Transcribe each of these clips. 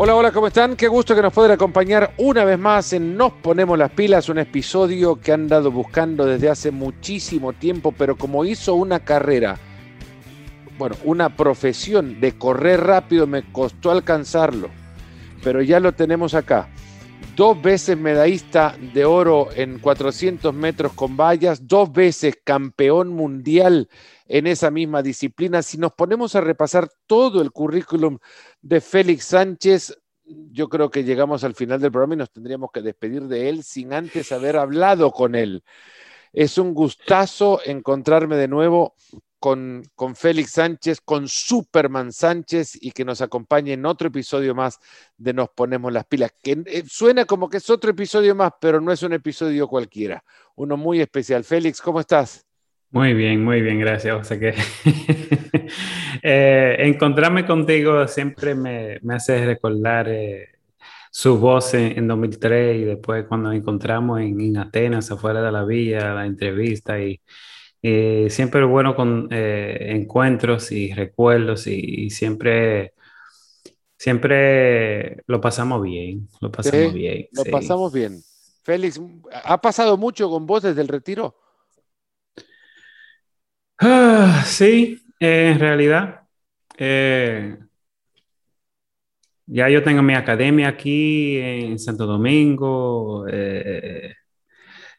Hola, hola, ¿cómo están? Qué gusto que nos puedan acompañar una vez más en Nos Ponemos las Pilas, un episodio que han dado buscando desde hace muchísimo tiempo, pero como hizo una carrera, bueno, una profesión de correr rápido, me costó alcanzarlo, pero ya lo tenemos acá. Dos veces medallista de oro en 400 metros con vallas, dos veces campeón mundial en esa misma disciplina. Si nos ponemos a repasar todo el currículum de Félix Sánchez, yo creo que llegamos al final del programa y nos tendríamos que despedir de él sin antes haber hablado con él. Es un gustazo encontrarme de nuevo con, con, Félix Sánchez, con Superman Sánchez y que nos acompañe en otro episodio más de Nos Ponemos las Pilas, que eh, suena como que es otro episodio más, pero no es un episodio cualquiera, uno muy especial. Félix, ¿cómo estás? Muy bien, muy bien, gracias. O sea que eh, encontrarme contigo siempre me, me hace recordar eh, su voz en, 2003 y después cuando nos encontramos en, en, Atenas, afuera de la villa, la entrevista y, siempre bueno con eh, encuentros y recuerdos y, siempre, siempre lo pasamos bien, lo pasamos bien. Lo pasamos bien. Félix, ¿ha pasado mucho con vos desde el retiro? Ah, sí, en realidad. Eh, ya yo tengo mi academia aquí en Santo Domingo, eh,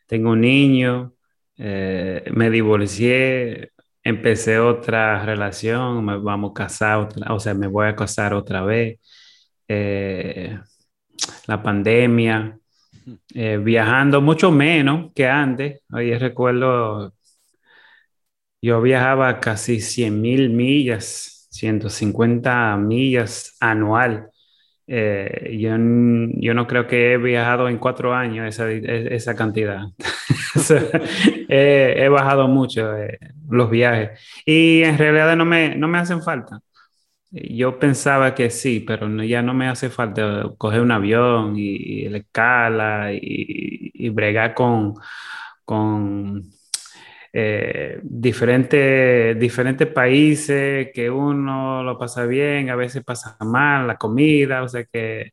tengo un niño, eh, me divorcié, empecé otra relación, me vamos a casar, o sea, me voy a casar otra vez. la pandemia, viajando mucho menos que antes. Hoy recuerdo yo viajaba casi 100 mil millas, 150 millas anual. Eh, yo, yo, no creo que he viajado en cuatro años esa, esa cantidad. he, bajado mucho eh, los viajes y en realidad no me, no me hacen falta. Yo pensaba que sí, pero ya no me hace falta coger un avión y, y la escala y, y bregar con, con eh, diferentes, diferentes países que uno lo pasa bien, a veces pasa mal, la comida, o sea que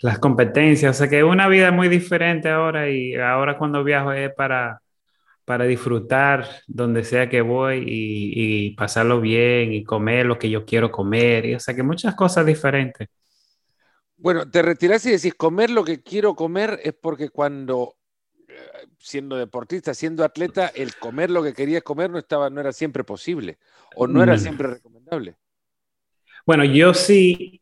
las competencias, o sea que una vida muy diferente ahora y ahora cuando viajo es para, para disfrutar donde sea que voy y, pasarlo bien y comer lo que yo quiero comer, y, o sea que muchas cosas diferentes. Bueno, te retiras y decís comer lo que quiero comer es porque cuando siendo deportista, siendo atleta, el comer lo que querías comer no, estaba, no era siempre posible o no era siempre recomendable. Bueno, yo sí,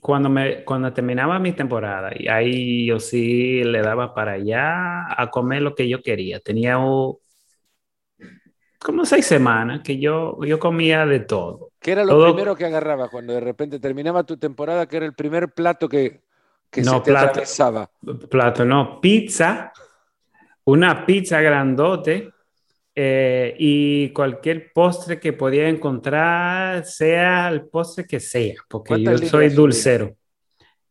cuando, me, cuando terminaba mi temporada, y ahí yo sí le daba para allá a comer lo que yo quería. Tenía como seis semanas que yo, yo comía de todo. ¿Qué era lo primero que agarraba cuando de repente terminaba tu temporada? ¿Qué era el primer plato que, que no, se te plato, Plato, no, pizza una pizza grandote eh, y cualquier postre que podía encontrar, sea el postre que sea, porque yo soy dulcero.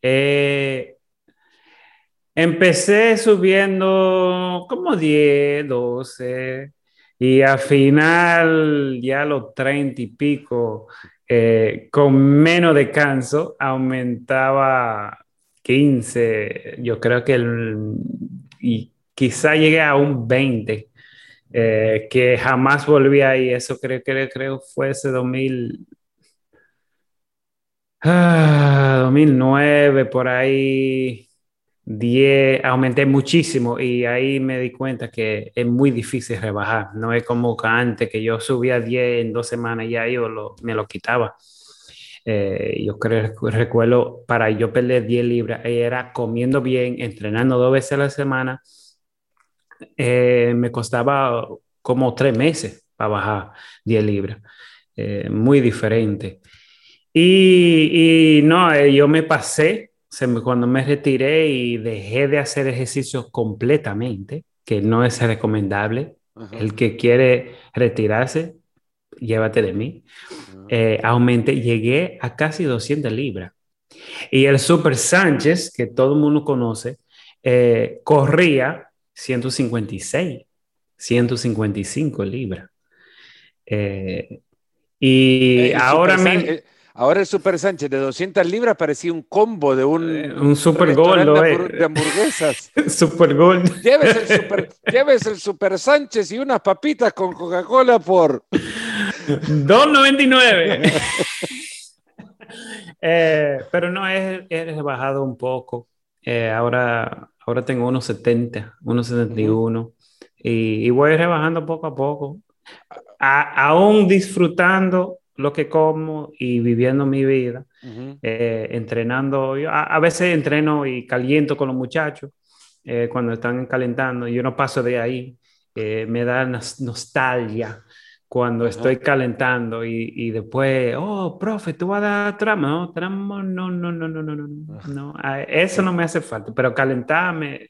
Eh, empecé subiendo como 10, 12 y al final ya los 30 y pico, eh, con menos descanso, aumentaba 15, yo creo que el... Y quizá llegué a un 20, eh, que jamás volví ahí. Eso creo que creo fue ese 2000, 2009, ah, por ahí 10, aumenté muchísimo y ahí me di cuenta que es muy difícil rebajar. No es como antes que yo subía 10 en dos semanas y ya yo me lo quitaba. Eh, yo creo, recuerdo, para yo perder 10 libras, era comiendo bien, entrenando dos veces a la semana eh, me costaba como tres meses para bajar 10 libras. Eh, muy diferente. Y, no, eh, yo me pasé cuando me retiré y dejé de hacer ejercicio completamente, que no es recomendable. El que quiere retirarse, llévate de mí. aumenté, llegué a casi 200 libras. Y el Super Sánchez, que todo el mundo conoce, corría 156, 155 libras. Eh, y ahora mismo... Eh, Ahora el Super Sánchez de 200 libras parecía un combo de un, eh, un Super Gold de hamburguesas. super Gold. Lleves el super, lleves el super Sánchez y unas papitas con Coca-Cola por 2.99. eh, pero no, he, he bajado un poco. Eh, ahora, ahora tengo unos 70, unos 71 y, y, voy rebajando poco a poco, aún disfrutando lo que como y viviendo mi vida, eh, entrenando. Yo, a, veces entreno y caliento con los muchachos eh, cuando están calentando. Yo no paso de ahí. me da nostalgia cuando estoy calentando y, y, después, oh, profe, tú vas a dar trama, no, trama, no, no, no, no, no, no, no, eso no me hace falta, pero calentarme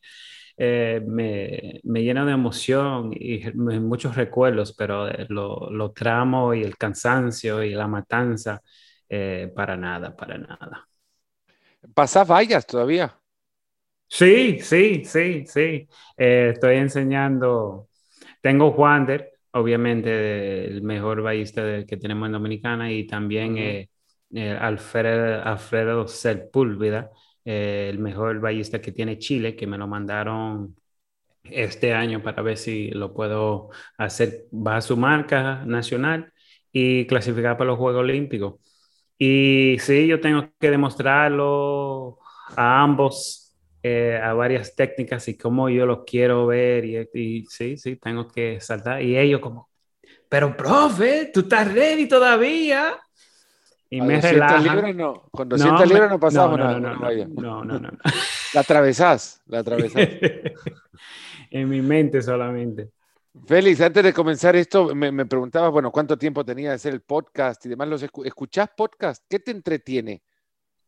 eh, me, me, llena de emoción y muchos recuerdos, pero eh, lo, lo, tramo y el cansancio y la matanza, eh, para nada, para nada. ¿Pasás vallas todavía? Sí, sí, sí, sí. estoy enseñando, tengo Wander, obviamente el mejor ballista que tenemos en Dominicana y también eh, eh, Alfredo, Alfredo Sepúlveda, eh, el mejor ballista que tiene Chile, que me lo mandaron este año para ver si lo puedo hacer bajo su marca nacional y clasificar para los Juegos Olímpicos. Y sí, yo tengo que demostrarlo a ambos eh, a varias técnicas y cómo yo los quiero ver y, sí, sí, tengo que saltar. Y ellos como, pero profe, tú estás ready todavía. Y me relajan. no. Con 200 libras no pasamos nada. No, no, no, no, La atravesás, la atravesás. en mi mente solamente. Félix, antes de comenzar esto, me, me preguntabas, bueno, ¿cuánto tiempo tenía de hacer el podcast y demás? ¿Los ¿Escuchás podcast? ¿Qué te entretiene?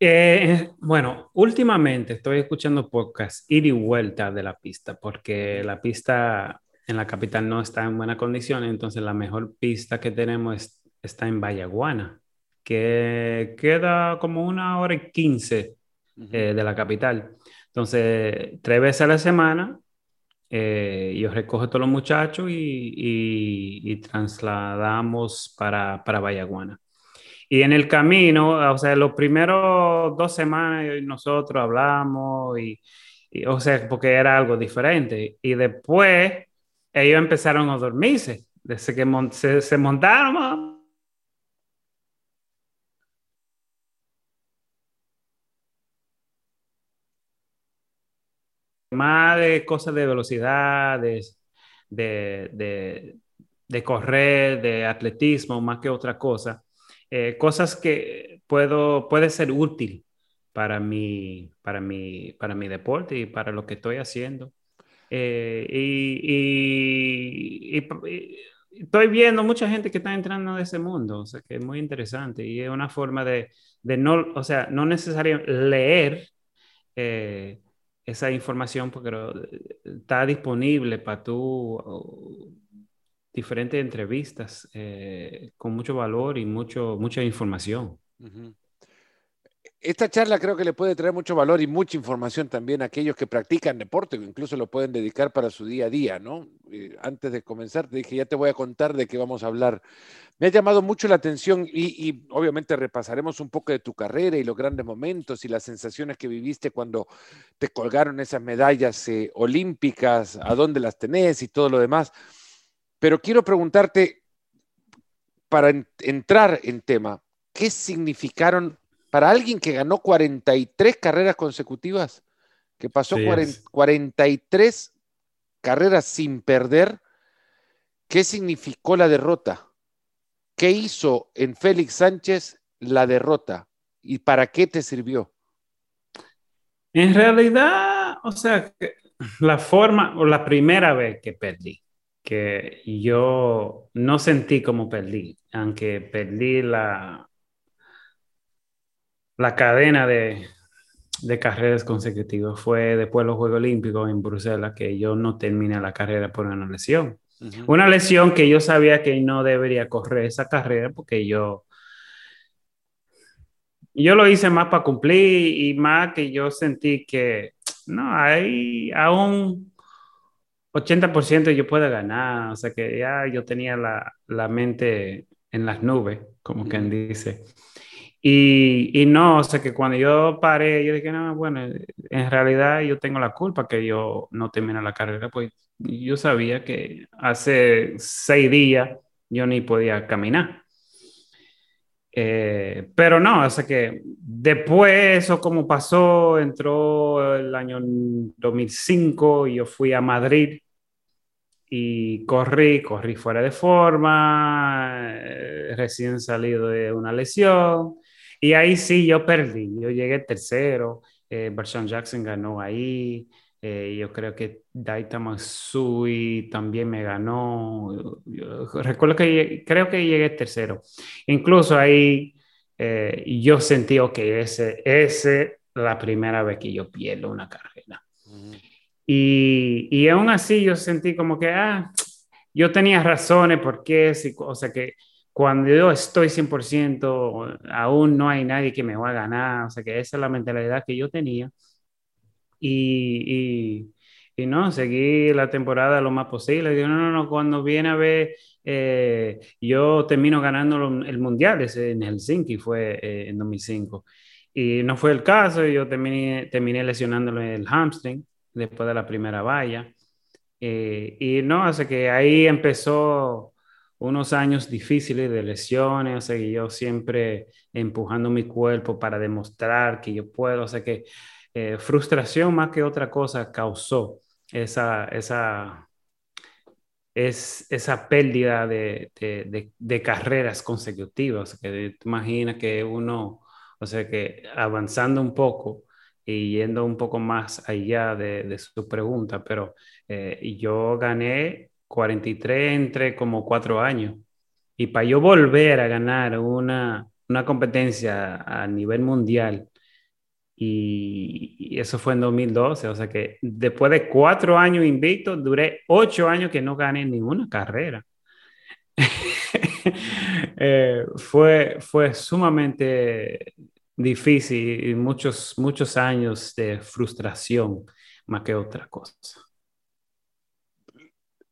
Eh, bueno, últimamente estoy escuchando podcasts ir y vuelta de la pista, porque la pista en la capital no está en buena condición, entonces la mejor pista que tenemos está en Vallaguana, que queda como una hora y quince eh, de la capital. Entonces, tres veces a la semana, eh, yo recojo a todos los muchachos y, y, y trasladamos para, para Vallaguana. Y en el camino, o sea, los primeros dos semanas nosotros hablamos y, o sea, porque era algo diferente. Y después ellos empezaron a dormirse. Desde que se, montaron, más de cosas de velocidad, de, de, de, correr, de atletismo, más que otra cosa. Eh, cosas que puedo, puede ser útil para mi, para, mi, para mi deporte y para lo que estoy haciendo. Eh, y, estoy viendo mucha gente que está entrando en ese mundo, o sea, que es muy interesante y es una forma de, de no, o sea, no necesariamente leer eh, esa información porque está disponible para tú diferentes entrevistas eh, con mucho valor y mucho, mucha información. Esta charla creo que le puede traer mucho valor y mucha información también a aquellos que practican deporte, incluso lo pueden dedicar para su día a día, ¿no? antes de comenzar te dije, ya te voy a contar de qué vamos a hablar. Me ha llamado mucho la atención y, obviamente repasaremos un poco de tu carrera y los grandes momentos y las sensaciones que viviste cuando te colgaron esas medallas eh, olímpicas, a dónde las tenés y todo lo demás. Pero quiero preguntarte, para entrar en tema, ¿qué significaron para alguien que ganó 43 carreras consecutivas, que pasó 43 carreras sin perder? ¿Qué significó la derrota? ¿Qué hizo en Félix Sánchez la derrota? ¿Y para qué te sirvió? En realidad, o sea, la forma o la primera vez que perdí, que yo no sentí como perdí, aunque perdí la, la cadena de, de carreras consecutivas. Fue después de los Juegos Olímpicos en Bruselas que yo no terminé la carrera por una lesión. Una lesión que yo sabía que no debería correr esa carrera porque yo... Yo lo hice más para cumplir y más que yo sentí que no, hay aún 80% yo puedo ganar, o sea que ya yo tenía la, la mente en las nubes, como quien dice. Y, y, no, o sea que cuando yo paré, yo dije, no, bueno, en realidad yo tengo la culpa que yo no terminé la carrera, pues yo sabía que hace seis días yo ni podía caminar. Eh, pero no, o sea que después eso como pasó, entró el año 2005 y yo fui a Madrid y corrí, corrí fuera de forma, eh, recién salido de una lesión y ahí sí yo perdí, yo llegué tercero, eh, Jackson ganó ahí, eh, yo creo que Daita Matsui también me ganó. recuerdo que creo que llegué tercero. Incluso ahí eh, yo sentí, que ese es la primera vez que yo pierdo una carrera. y, y, aún así yo sentí como que, ah, yo tenía razones porque, o sea que cuando yo estoy 100%, aún no hay nadie que me va a ganar, o sea que esa es la mentalidad que yo tenía y, y, no, seguí la temporada lo más posible. Digo, no, no, no, cuando viene a ver, eh, yo termino ganando el mundial ese en Helsinki, fue eh, en 2005. Y no fue el caso, yo terminé, terminé lesionándole el hamstring después de la primera valla. Eh, y no, o sea que ahí empezó unos años difíciles de lesiones, o sea que yo siempre empujando mi cuerpo para demostrar que yo puedo, o sea que eh, frustración más que otra cosa causó esa, esa, es, esa pérdida de, de, carreras consecutivas. Que te imaginas que uno, o sea, que avanzando un poco y yendo un poco más allá de, su pregunta, pero eh, yo gané 43 entre como cuatro años. Y para yo volver a ganar una, una competencia a nivel mundial, y, eso fue en 2012, o sea que después de cuatro años invicto, duré ocho años que no gané ninguna carrera. Eh, fue, fue sumamente difícil y muchos, muchos años de frustración más que otra cosa.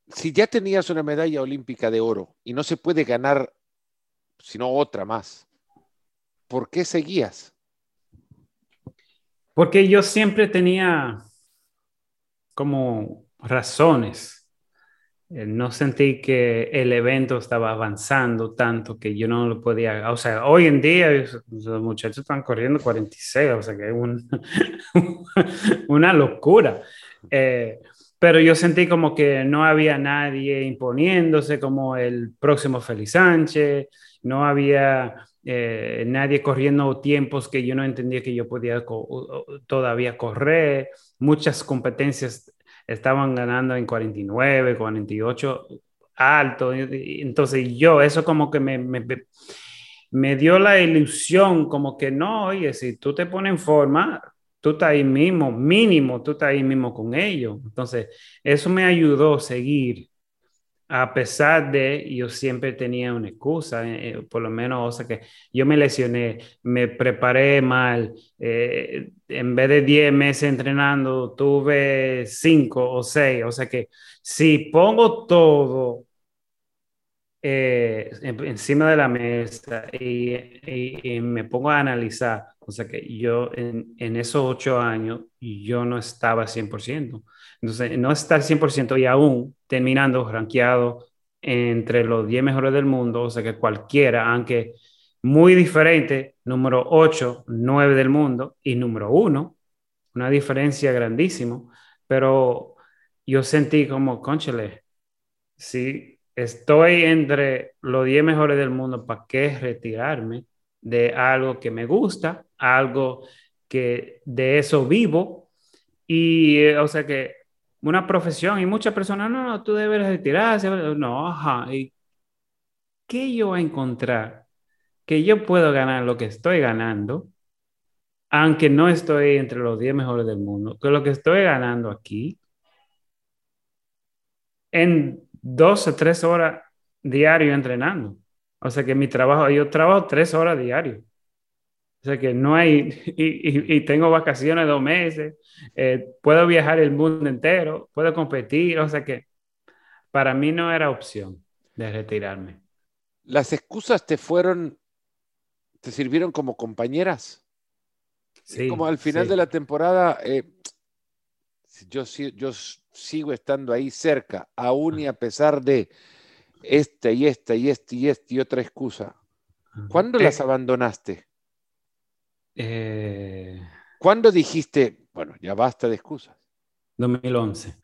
Si ya tenías una medalla olímpica de oro y no se puede ganar sino otra más, ¿por qué seguías? Porque yo siempre tenía como razones. Eh, no sentí que el evento estaba avanzando tanto que yo no lo podía. O sea, hoy en día los muchachos están corriendo 46, o sea que es un, una locura. Eh, pero yo sentí como que no había nadie imponiéndose como el próximo Félix Sánchez, no había eh, nadie corriendo tiempos que yo no entendía que yo podía todavía correr, muchas competencias estaban ganando en 49, 48, alto, entonces yo, eso como que me, me, me dio la ilusión, como que no, oye, si tú te pones en forma, tú estás ahí mismo, mínimo, tú estás ahí mismo con ellos. Entonces, eso me ayudó a seguir a pesar de yo siempre tenía una excusa, eh, eh, por lo menos, o sea que yo me lesioné, me preparé mal, eh, en vez de 10 meses entrenando, tuve 5 o 6, o sea que si pongo todo encima de la mesa y, me pongo a analizar, o sea que yo en, en esos 8 años yo no estaba 100%. Entonces, no está al 100% y aún terminando rankeado entre los 10 mejores del mundo, o sea que cualquiera, aunque muy diferente, número 8, 9 del mundo y número 1, una diferencia grandísima, pero yo sentí como, conchale, si estoy entre los 10 mejores del mundo, ¿para qué retirarme de algo que me gusta, algo que de eso vivo? Y, eh, o sea que una profesión y muchas personas, no, no, tú debes retirarse. No, ajá. ¿Y qué yo voy a encontrar? Que yo puedo ganar lo que estoy ganando, aunque no estoy entre los 10 mejores del mundo, que lo que estoy ganando aquí, en dos o tres horas diario entrenando. O sea que mi trabajo, yo trabajo tres horas diario. O sea que no hay, y, tengo vacaciones dos meses, eh, puedo viajar el mundo entero, puedo competir, o sea que para mí no era opción de retirarme. Las excusas te fueron, te sirvieron como compañeras. Sí, como al final sí. de la temporada, eh, yo, yo sigo estando ahí cerca, aún y a pesar de esta y esta y esta y esta y otra excusa. ¿Cuándo Eh, las abandonaste? eh, ¿Cuándo dijiste, bueno, ya basta de excusas? 2011.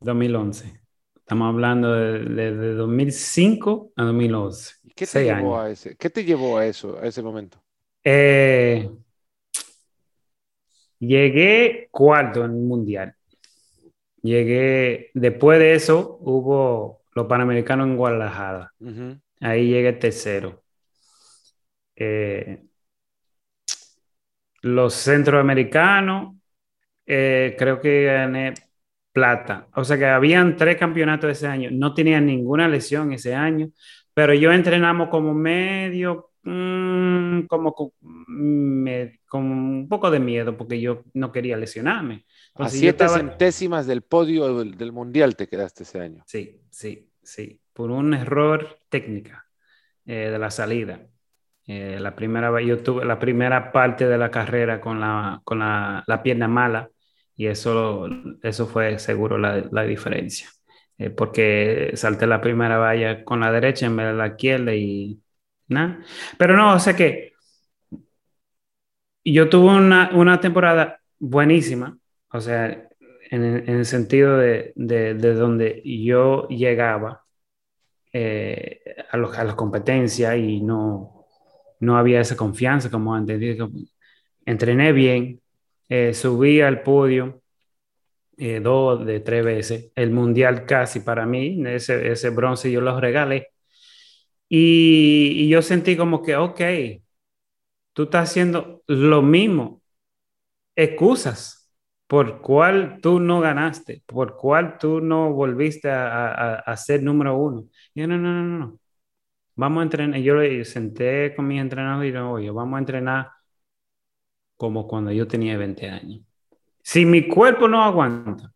2011. Estamos hablando de, de- de 2005 a 2011. ¿Y ¿Qué te llevó años. a ese? ¿Qué te llevó a eso, a ese momento? Eh, llegué cuarto en el mundial. Llegué, después de eso hubo los Panamericanos en Guadalajara. Ahí llegué tercero. Eh, los centroamericanos, eh, creo que gané plata. O sea que habían tres campeonatos ese año. No tenía ninguna lesión ese año, pero yo entrenamos como medio, mm, como con, me- con un poco de miedo porque yo no quería lesionarme. A Entonces, yo siete estaba- centésimas del podio del, del mundial te quedaste ese año. Sí, sí, sí. Por un error técnica eh, de la salida. Eh, la primera, yo tuve la primera parte de la carrera con la, con la, la pierna mala y eso, eso fue seguro la, la diferencia. Eh, porque salté la primera valla con la derecha en vez de la izquierda y nada. Pero no, o sea que yo tuve una, una temporada buenísima, o sea, en, el sentido de, de, de donde yo llegaba eh, a, los- a las competencias y no, no había esa confianza como antes. Entrené bien, eh, subí al podio eh, dos de tres veces, el mundial casi para mí, ese, ese bronce yo lo regalé. Y, y yo sentí como que, ok, tú estás haciendo lo mismo, excusas por cuál tú no ganaste, por cuál tú no volviste a, ser número uno. Yo, no, no, no, no. Vamos a entrenar. Yo senté con mis entrenadores y dije, oye, vamos a entrenar como cuando yo tenía 20 años. Si mi cuerpo no aguanta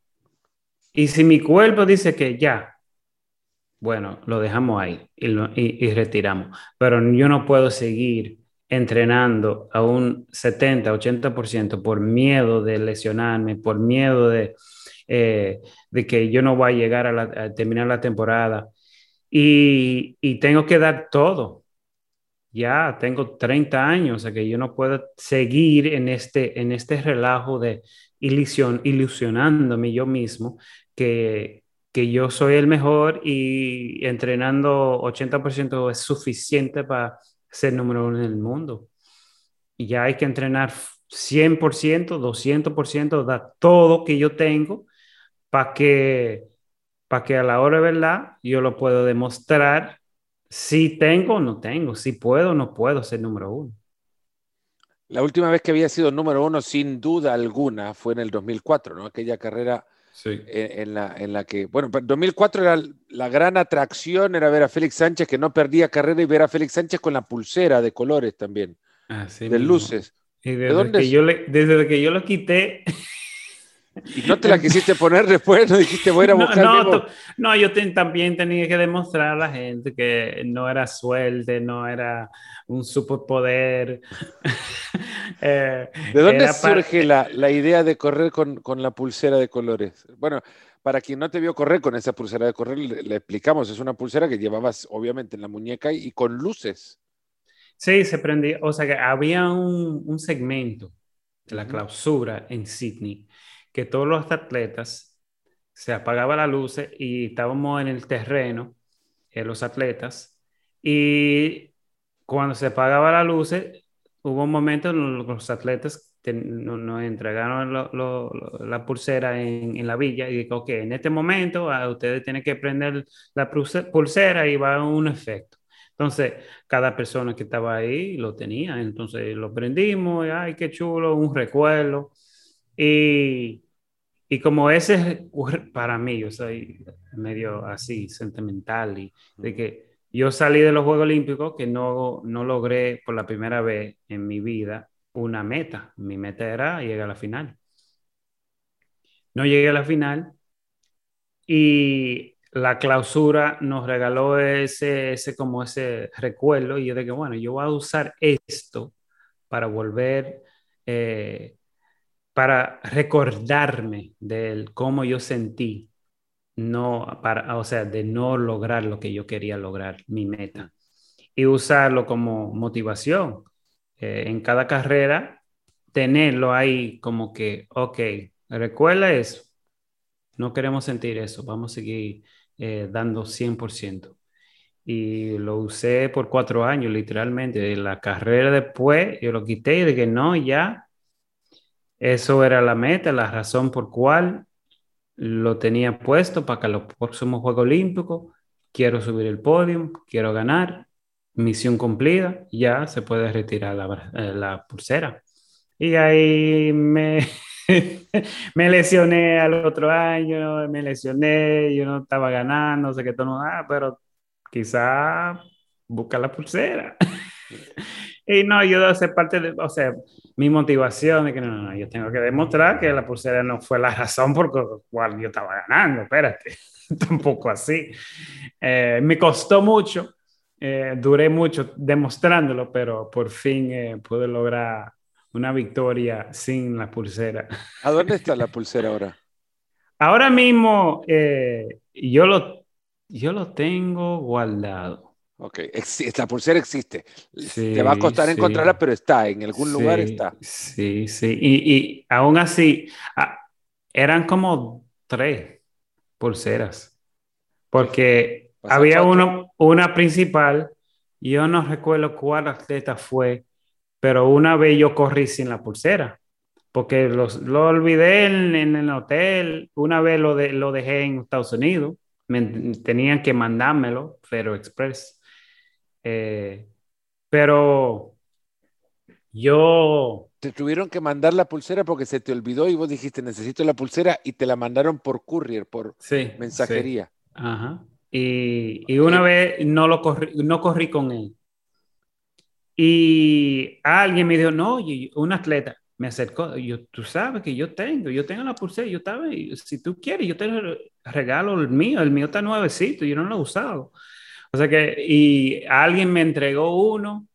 y si mi cuerpo dice que ya, bueno, lo dejamos ahí y retiramos. Pero yo no puedo seguir entrenando a un 70, 80% por miedo de lesionarme, por miedo de, eh, de que yo no voy a llegar a, la- a terminar la temporada. Y, y tengo que dar todo. Ya tengo 30 años, o sea que yo no puedo seguir en este, en este relajo de ilusión, ilusionándome yo mismo que, que yo soy el mejor y entrenando 80% es suficiente para ser número uno en el mundo. Y ya hay que entrenar 100%, 200%, dar todo que yo tengo para que, para que a la hora de verdad yo lo puedo demostrar si tengo o no tengo, si puedo o no puedo ser número uno. La última vez que había sido número uno, sin duda alguna, fue en el 2004, ¿no? Aquella carrera Sí. en, en la, en la que, bueno, pero 2004 era la gran atracción, era ver a Félix Sánchez que no perdía carrera y ver a Félix Sánchez con la pulsera de colores también, Así de mismo. luces. Y ¿De desde, dónde que yo le- desde que yo lo quité, Y no te la quisiste poner después, no dijiste voy a ir a no, buscar no, no, yo ten- también tenía que demostrar a la gente que no era suerte, no era un superpoder. Eh, ¿De dónde surge la, la idea de correr con, con la pulsera de colores? Bueno, para quien no te vio correr con esa pulsera de correr, le, le explicamos, es una pulsera que llevabas obviamente en la muñeca y, y con luces. Sí, se prendía, o sea que había un, un segmento de la clausura en Sydney que todos los atletas se apagaba la luz y estábamos en el terreno, eh, los atletas, y cuando se apagaba la luz, hubo un momento en los los atletas no- nos entregaron lo- lo- lo- la pulsera en, en la villa y dijo, ok, en este momento ah, ustedes tienen que prender la pulse- pulsera y va a un efecto. Entonces, cada persona que estaba ahí lo tenía, entonces lo prendimos, y, ay, qué chulo, un recuerdo. Y, y como ese, es para mí, yo soy medio así, sentimental, y de que yo salí de los Juegos Olímpicos que no, no logré por la primera vez en mi vida una meta. Mi meta era llegar a la final. No llegué a la final y la clausura nos regaló ese, ese, como ese recuerdo y yo de que, bueno, yo voy a usar esto para volver, eh, para recordarme de cómo yo sentí, no, para, o sea, de no lograr lo que yo quería lograr, mi meta, y usarlo como motivación. Eh, en cada carrera, tenerlo ahí como que, ok, recuerda eso, no queremos sentir eso, vamos a seguir eh, dando 100%. Y lo usé por cuatro años, literalmente. La carrera después, yo lo quité y dije, no, ya. Eso era la meta, la razón por cual lo tenía puesto para que los próximos Juegos Olímpicos quiero subir el podio, quiero ganar, misión cumplida, ya se puede retirar la, eh, pulsera. Y ahí me, me lesioné al otro año, me lesioné, yo no estaba ganando, no sé qué tono, ah, pero quizá busca la pulsera. y no, yo de parte de, o sea, mi motivación es que no, no, no, yo tengo que demostrar que la pulsera no fue la razón por la cual yo estaba ganando, espérate, tampoco así. Eh, me costó mucho, eh, duré mucho demostrándolo, pero por fin eh, pude lograr una victoria sin la pulsera. ¿A dónde está la pulsera ahora? Ahora mismo eh, yo, lo, yo lo tengo guardado. Ok, esta pulsera existe. Te va a costar encontrarla, pero está, en algún lugar está. Sí, sí. Y, y aún así, eran como tres pulseras. Porque había uno, una principal, yo no recuerdo cuál atleta fue, pero una vez yo corrí sin la pulsera, porque lo olvidé en, el hotel, una vez lo, de, lo dejé en Estados Unidos, me, tenían que mandármelo, pero Express. Eh, pero yo... Te tuvieron que mandar la pulsera porque se te olvidó y vos dijiste necesito la pulsera y te la mandaron por courier, por mensajería. Ajá. Y, y, una vez no, lo corrí, no corrí con él. Y alguien me dijo, no, un atleta me acercó, yo, tú sabes que yo tengo, yo tengo la pulsera, yo estaba, si tú quieres, yo te regalo el mío, el mío está nuevecito, yo no lo he usado. O sea que, y alguien me entregó uno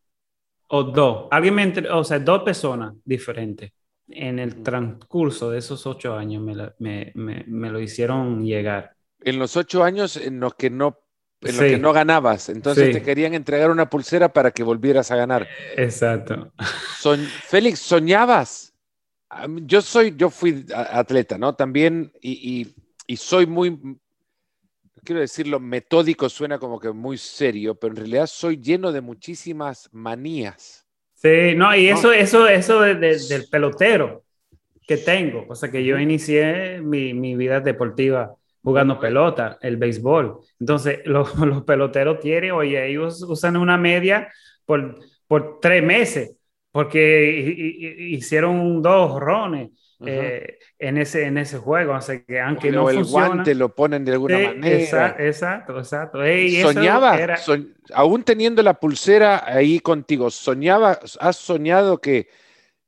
o dos, alguien me entregó, o sea, dos personas diferentes en el transcurso de esos ocho años me, me, me lo hicieron llegar. En los ocho años en los que no en lo que no ganabas. Entonces te querían entregar una pulsera para que volvieras a ganar. Exacto. Félix, ¿soñabas? Yo soy, yo fui atleta, ¿no? También, y, soy muy, quiero decirlo, metódico suena como que muy serio, pero en realidad soy lleno de muchísimas manías. Sí, no, y eso, eso, eso del pelotero que tengo, o sea que yo inicié mi, mi vida deportiva jugando pelota, el béisbol. Entonces, los, los peloteros tienen, oye, ellos usan una media por, por tres meses, porque hicieron dos rones. Eh, en, ese, en ese juego, así que aunque no el guante lo ponen de alguna manera. Exacto, exacto. Soñaba, aún teniendo la pulsera ahí contigo, soñaba, has soñado que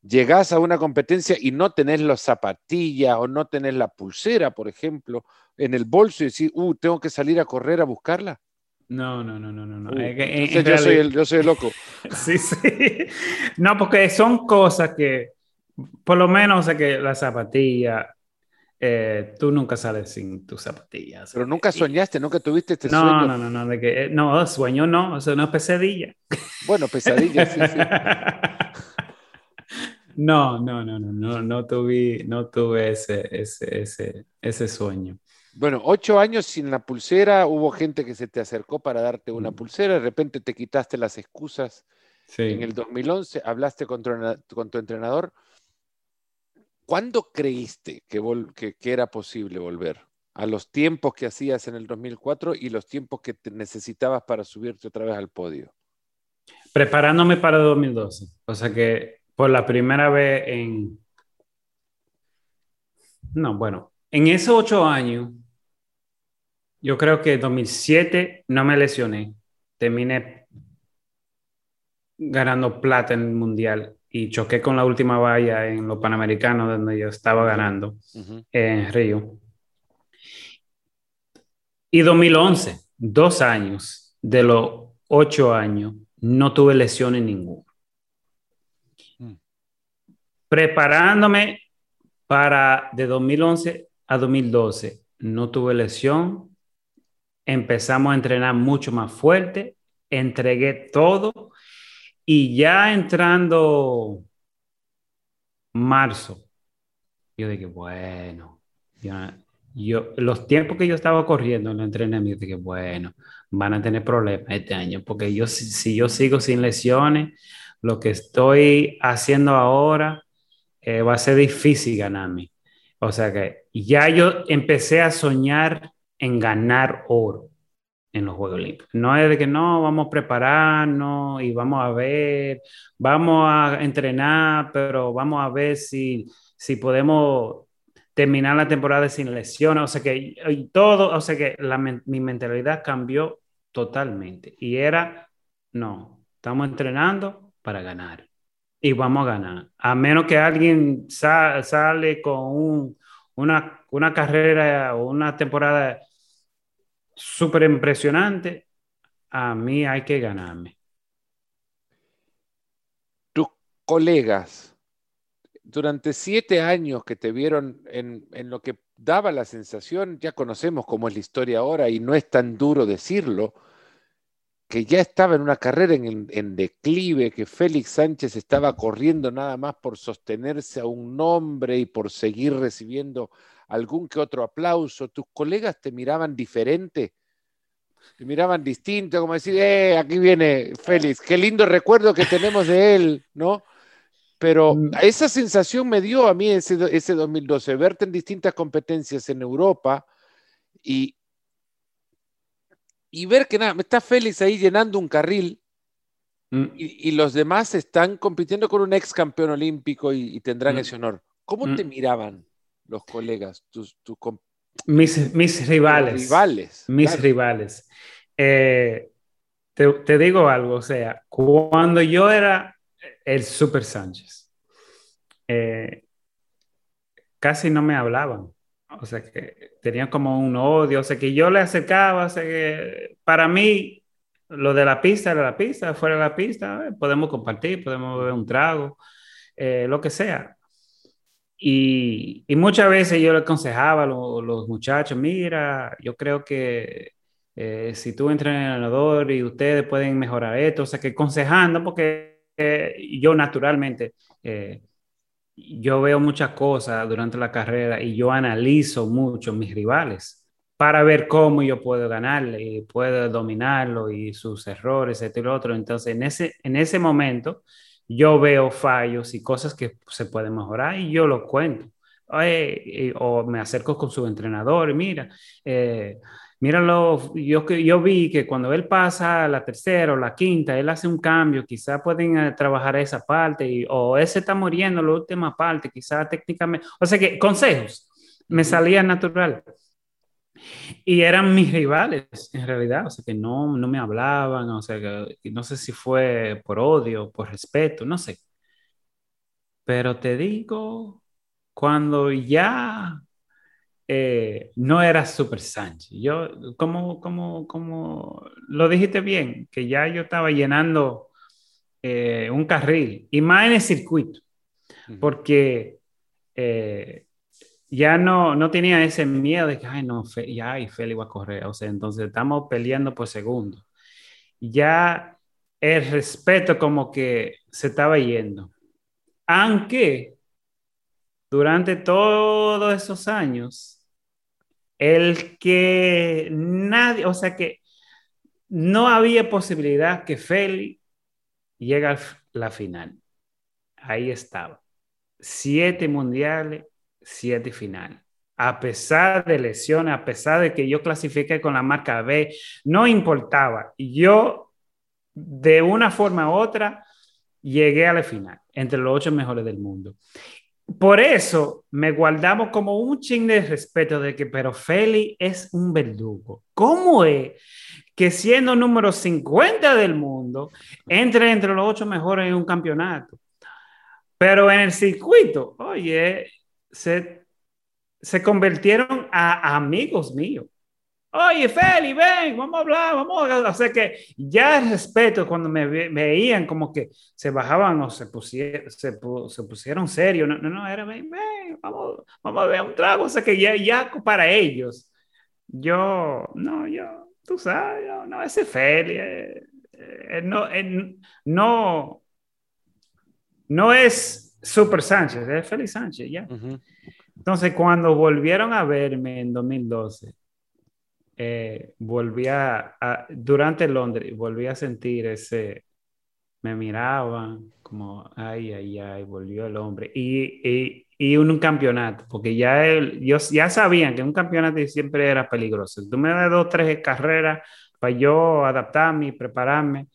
llegás a una competencia y no tenés las zapatillas o no tenés la pulsera, por ejemplo, en el bolso y decir, uh, tengo que salir a correr a buscarla? No, no, no, no, no. Uh, yo, soy el, yo soy el loco. sí, sí. No, porque son cosas que, por lo menos, o que la zapatilla, eh, tú nunca sales sin tus zapatillas. Pero nunca soñaste, nunca tuviste este no, sueño. No, no, no, de que, eh, no, sueño no, eso no es pesadilla. Bueno, pesadilla, sí, sí. No, no, no, no, no, no tuve, no tuve ese, ese, ese, ese sueño. Bueno, ocho años sin la pulsera, hubo gente que se te acercó para darte una mm. pulsera, de repente te quitaste las excusas. En el 2011 hablaste con tu, entrenador. ¿Cuándo creíste que, era posible volver? A los tiempos que hacías en el 2004 y los tiempos que necesitabas para subirte otra vez al podio. Preparándome para 2012. O sea que por la primera vez en... No, bueno, en esos ocho años yo creo que en 2007 no me lesioné. Terminé ganando plata en el mundial y choqué con la última valla en los panamericanos donde yo estaba ganando en Río. Y 2011, dos años de los ocho años, no tuve lesiones ninguna. Mm. Preparándome para de 2011 a 2012, no tuve lesión. Empezamos a entrenar mucho más fuerte, entregué todo y ya entrando marzo, yo dije, bueno, yo, los tiempos que yo estaba corriendo en el entrenamiento, dije, bueno, van a tener problemas este año, porque yo, si, yo sigo sin lesiones, lo que estoy haciendo ahora eh, va a ser difícil ganarme. O sea que ya yo empecé a soñar en ganar oro en los Juegos Olímpicos. No es de que no, vamos a prepararnos y vamos a ver, vamos a entrenar, pero vamos a ver si, si podemos terminar la temporada sin lesiones. O sea que y todo, o sea que mi mentalidad cambió totalmente. Y era, no, estamos entrenando para ganar. Y vamos a ganar. A menos que alguien sale con una, una carrera o una temporada súper impresionante, a mí hay que ganarme. Tus colegas, durante siete años que te vieron en, lo que daba la sensación, ya conocemos cómo es la historia ahora y no es tan duro decirlo, que ya estaba en una carrera en, en, declive, que Félix Sánchez estaba corriendo nada más por sostenerse a un nombre y por seguir recibiendo algún que otro aplauso, tus colegas te miraban diferente, te miraban distinto, como decir, eh, aquí viene Félix, qué lindo recuerdo que tenemos de él, ¿no? Pero mm. esa sensación me dio a mí ese, ese 2012, verte en distintas competencias en Europa y, y ver que nada, está Félix ahí llenando un carril mm. y, los demás están compitiendo con un ex campeón olímpico y, tendrán mm. ese honor. ¿Cómo te miraban? Los colegas, tus, mis, mis, rivales. rivales. Mis rivales. Eh, te, digo algo, o sea, cuando yo era el Super Sánchez, eh, casi no me hablaban. O sea, que tenían como un odio, o sea, que yo le acercaba, o sea, que para mí lo de la pista era la pista, fuera de la pista, eh, podemos compartir, podemos beber un trago, lo que sea. Y, muchas veces yo le aconsejaba a los, muchachos, mira, yo creo que eh, si tú entrenador y ustedes pueden mejorar esto, o sea, que aconsejando, porque eh, yo naturalmente, eh, yo veo muchas cosas durante la carrera y yo analizo mucho mis rivales para ver cómo yo puedo ganarle y puedo dominarlo y sus errores, esto y lo otro. Entonces, en ese, en ese momento, yo veo fallos y cosas que se pueden mejorar y yo lo cuento. o me acerco con su entrenador y mira, eh, míralo, yo, yo vi que cuando él pasa a la tercera o la quinta, él hace un cambio, quizá pueden eh, trabajar esa parte y, o ese está muriendo la última parte, quizá técnicamente, o sea que consejos, me salía natural. Y eran mis rivales, en realidad, o sea, que no, no me hablaban, o sea, que no sé si fue por odio, por respeto, no sé. Pero te digo, cuando ya eh, no era Super Sánchez, yo, como, como, como lo dijiste bien, que ya yo estaba llenando eh, un carril, y más en el circuito, porque eh, ya no, no tenía ese miedo de que, ay, no, ya, y Feli va a correr. O sea, entonces estamos peleando por segundo. Ya el respeto como que se estaba yendo. Aunque durante todos esos años, el que nadie, o sea que no había posibilidad que Feli llegue a la final. Ahí estaba. Siete mundiales, siete finales. A pesar de lesiones, a pesar de que yo clasifiqué con la marca B, no importaba. Yo, de una forma u otra, llegué a la final, entre los ocho mejores del mundo. Por eso me guardamos como un ching de respeto de que, pero Feli es un verdugo. ¿Cómo es que siendo número 50 del mundo, entre entre los ocho mejores en un campeonato? Pero en el circuito, oye, se, se convirtieron a, amigos míos. oye, Feli, ven, vamos a hablar, vamos a... O sea que ya el respeto cuando me veían como que se bajaban o se, pusieron, se, se pusieron serios, no, no, no, era, ven, ven, vamos, vamos a ver un trago, o sea que ya, ya para ellos, yo, no, yo, tú sabes, no, ese Feli, eh, eh, no, eh, no, no es Super Sánchez, es Feli Sánchez, ya. Entonces, cuando volvieron a verme en 2012, eh, volví a, durante Londres, volví a sentir ese, me miraban como, ay, ay, ay, volvió el hombre. Y, y, y un, campeonato, porque ya, él, yo, ya sabían que un campeonato siempre era peligroso. Tú me das dos, tres carreras para yo adaptarme y prepararme,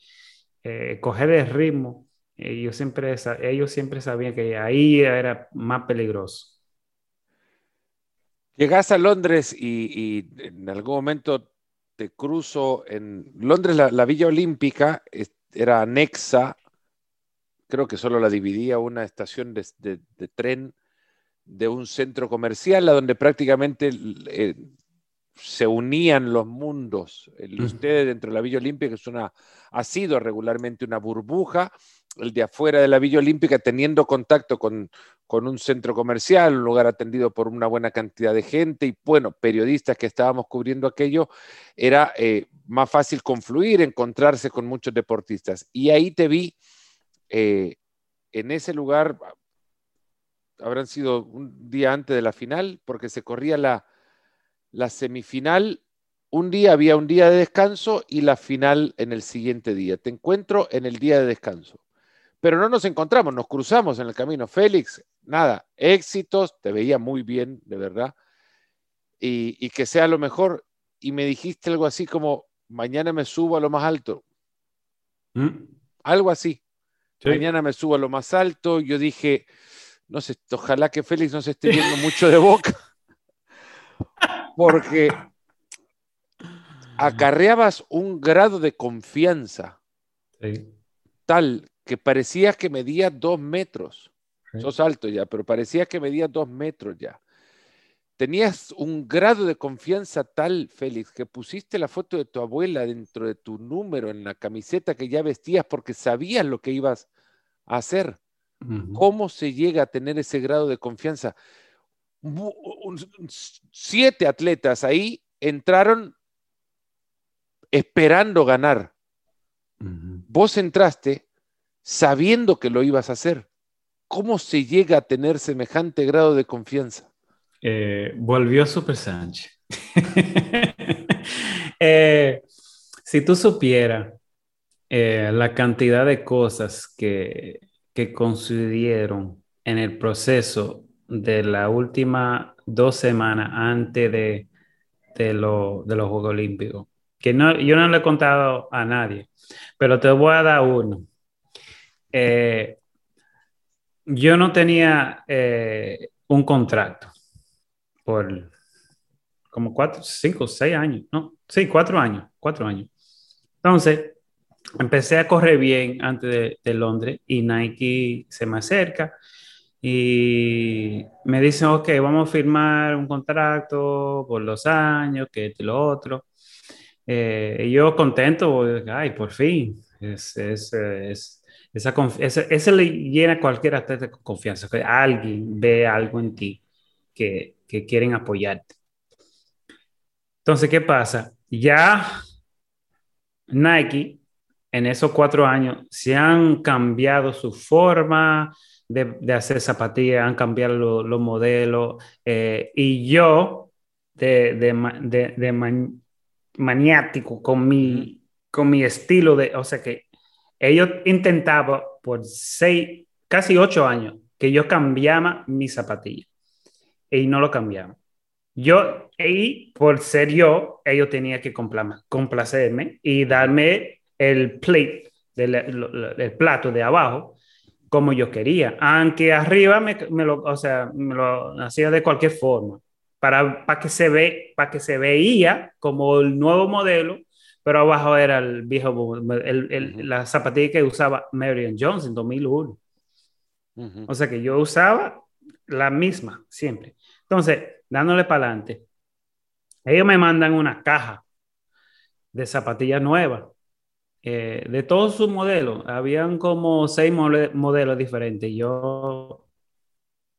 eh, coger el ritmo. Ellos siempre, ellos siempre sabían que ahí era más peligroso. Llegas a Londres y, en algún momento te cruzo en Londres, la, Villa Olímpica era anexa, creo que solo la dividía una estación de, tren de un centro comercial a donde prácticamente eh, se unían los mundos. El usted dentro de la Villa Olímpica es una, ha sido regularmente una burbuja el de afuera de la Villa Olímpica teniendo contacto con, un centro comercial, un lugar atendido por una buena cantidad de gente y, bueno, periodistas que estábamos cubriendo aquello, era eh, más fácil confluir, encontrarse con muchos deportistas. Y ahí te vi eh, en ese lugar, habrán sido un día antes de la final, porque se corría la, la semifinal un día había un día de descanso y la final en el siguiente día. Te encuentro en el día de descanso pero no nos encontramos, nos cruzamos en el camino. Félix, nada, éxitos, te veía muy bien, de verdad, y, que sea lo mejor. Y me dijiste algo así como, mañana me subo a lo más alto. ¿Mm? Algo así. Mañana me subo a lo más alto. Yo dije, no sé, ojalá que Félix no se esté viendo mucho de boca, porque acarreabas un grado de confianza tal que parecía que medía dos metros. Sos alto ya, pero parecía que medía dos metros ya. Tenías un grado de confianza tal, Félix, que pusiste la foto de tu abuela dentro de tu número en la camiseta que ya vestías porque sabías lo que ibas a hacer. ¿Cómo se llega a tener ese grado de confianza? Siete atletas ahí entraron esperando ganar. Vos entraste sabiendo que lo ibas a hacer. ¿Cómo se llega a tener semejante grado de confianza? Eh, volvió Super Sánchez. Eh, si tú supieras eh, la cantidad de cosas que, que coincidieron en el proceso de la última dos semanas antes de, de, los Juegos Olímpicos, que no, yo no le he contado a nadie, pero te voy a dar uno. Eh, yo no tenía eh, un contrato por como cuatro, cinco, seis años, ¿no? Sí, cuatro años, cuatro años. Entonces, empecé a correr bien antes de, Londres y Nike se me acerca y me dicen, ok, vamos a firmar un contrato por los años, que lo otro. Eh, y yo contento, ay, por fin, es, es, es esa, esa, le llena a cualquier atleta con confianza, que alguien ve algo en ti que, que quieren apoyarte. Entonces, ¿qué pasa? Ya Nike en esos cuatro años se han cambiado su forma de, de hacer zapatillas, han cambiado los modelos eh, y yo de, de, de maniático con mi, con mi estilo de, o sea que ellos intentaban por seis, casi ocho años que yo cambiara mi zapatilla y no lo cambiaban. Yo, y por ser yo, ellos tenían que complacerme y darme el plate, el plato de abajo, como yo quería. Aunque arriba me, lo, o sea, me lo hacía de cualquier forma, para, para, que se ve, para que se veía como el nuevo modelo pero abajo era el viejo, el, la zapatilla que usaba Marion Jones en 2001. O sea que yo usaba la misma siempre. Entonces, dándole para adelante, Ellos me mandan una caja de zapatillas nuevas. Eh, de todos sus modelos, habían como seis modelos diferentes. Yo,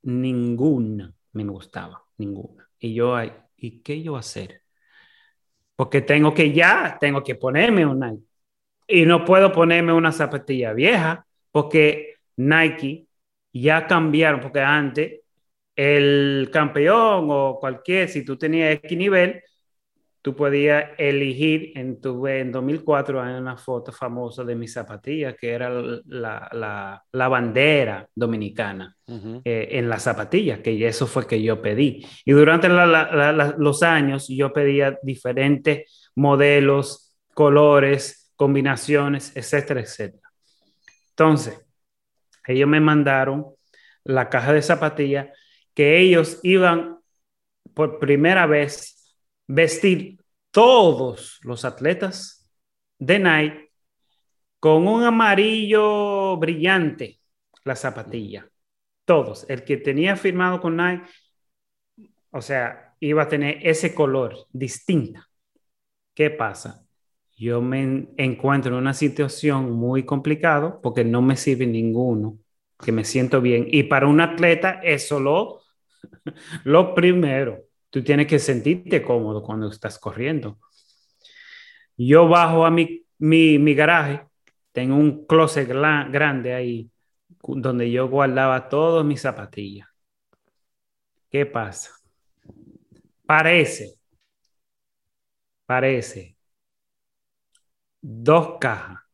ninguna me gustaba, ninguna. Y yo, ¿y qué yo hacer? Porque tengo que ya, tengo que ponerme una. Y no puedo ponerme una zapatilla vieja, porque Nike ya cambiaron, porque antes el campeón o cualquier, si tú tenías X nivel, tú podías elegir en tu en 2004 hay una foto famosa de mi zapatilla que era la, la, bandera dominicana eh, en la zapatilla que eso fue que yo pedí. Y durante los años yo pedía diferentes modelos colores combinaciones etcétera etcétera. Entonces ellos me mandaron la caja de zapatillas que ellos iban por primera vez vestir todos los atletas de Nike con un amarillo brillante la zapatilla. Todos. El que tenía firmado con Nike, o sea, iba a tener ese color distinto. ¿Qué pasa? Yo me encuentro en una situación muy complicada porque no me sirve ninguno, que me siento bien. Y para un atleta es solo lo primero. Tú tienes que sentirte cómodo cuando estás corriendo. Yo bajo a mi, mi, garaje, tengo un closet grande ahí donde yo guardaba todas mis zapatillas. ¿Qué pasa? Parece, parece, dos cajas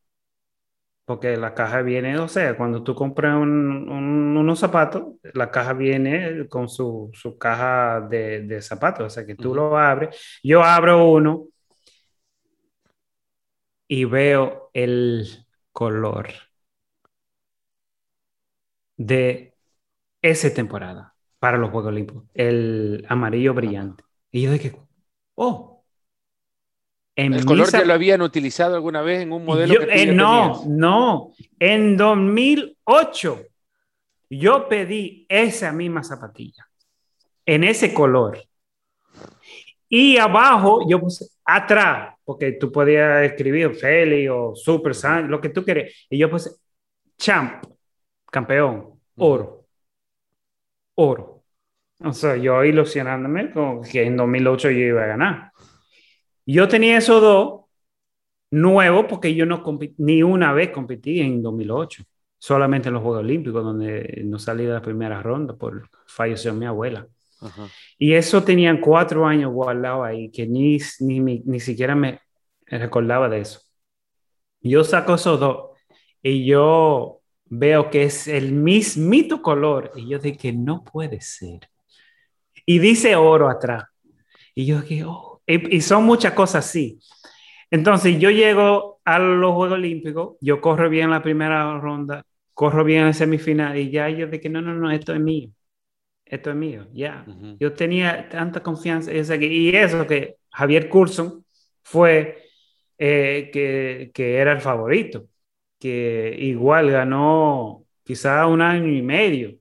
porque la caja viene, o sea, cuando tú compras unos zapatos, la caja viene con su, caja de, zapatos, o sea, que tú lo abres. Yo abro uno y veo el color de esa temporada para los Juegos Olímpicos, el amarillo brillante. Y yo dije, oh, ¿El color ya lo habían utilizado alguna vez en un modelo que eh, No, no. En 2008 yo pedí esa misma zapatilla, en ese color. Y abajo yo puse atrás, porque tú podías escribir Feli o Super San, lo que tú quieras. Y yo puse champ, campeón, oro. Oro. O sea, yo ilusionándome con que en 2008 yo iba a ganar. Yo tenía esos dos nuevos porque yo no ni una vez competí en 2008, solamente en los Juegos Olímpicos, donde no salí de la primera ronda por falleció mi abuela. Y eso tenían cuatro años guardado ahí, que ni, ni, ni siquiera me recordaba de eso. Yo saco esos dos y yo veo que es el mismito color y yo dije, no puede ser. Y dice oro atrás. Y yo dije, oh, y, son muchas cosas así. Entonces, yo llego a los Juegos Olímpicos, yo corro bien la primera ronda, corro bien en la semifinal y ya yo de que no, no, no, esto es mío. Esto es mío, ya. Yo tenía tanta confianza. Y eso que Javier Curson fue eh, que, que, era el favorito, que igual ganó quizá un año y medio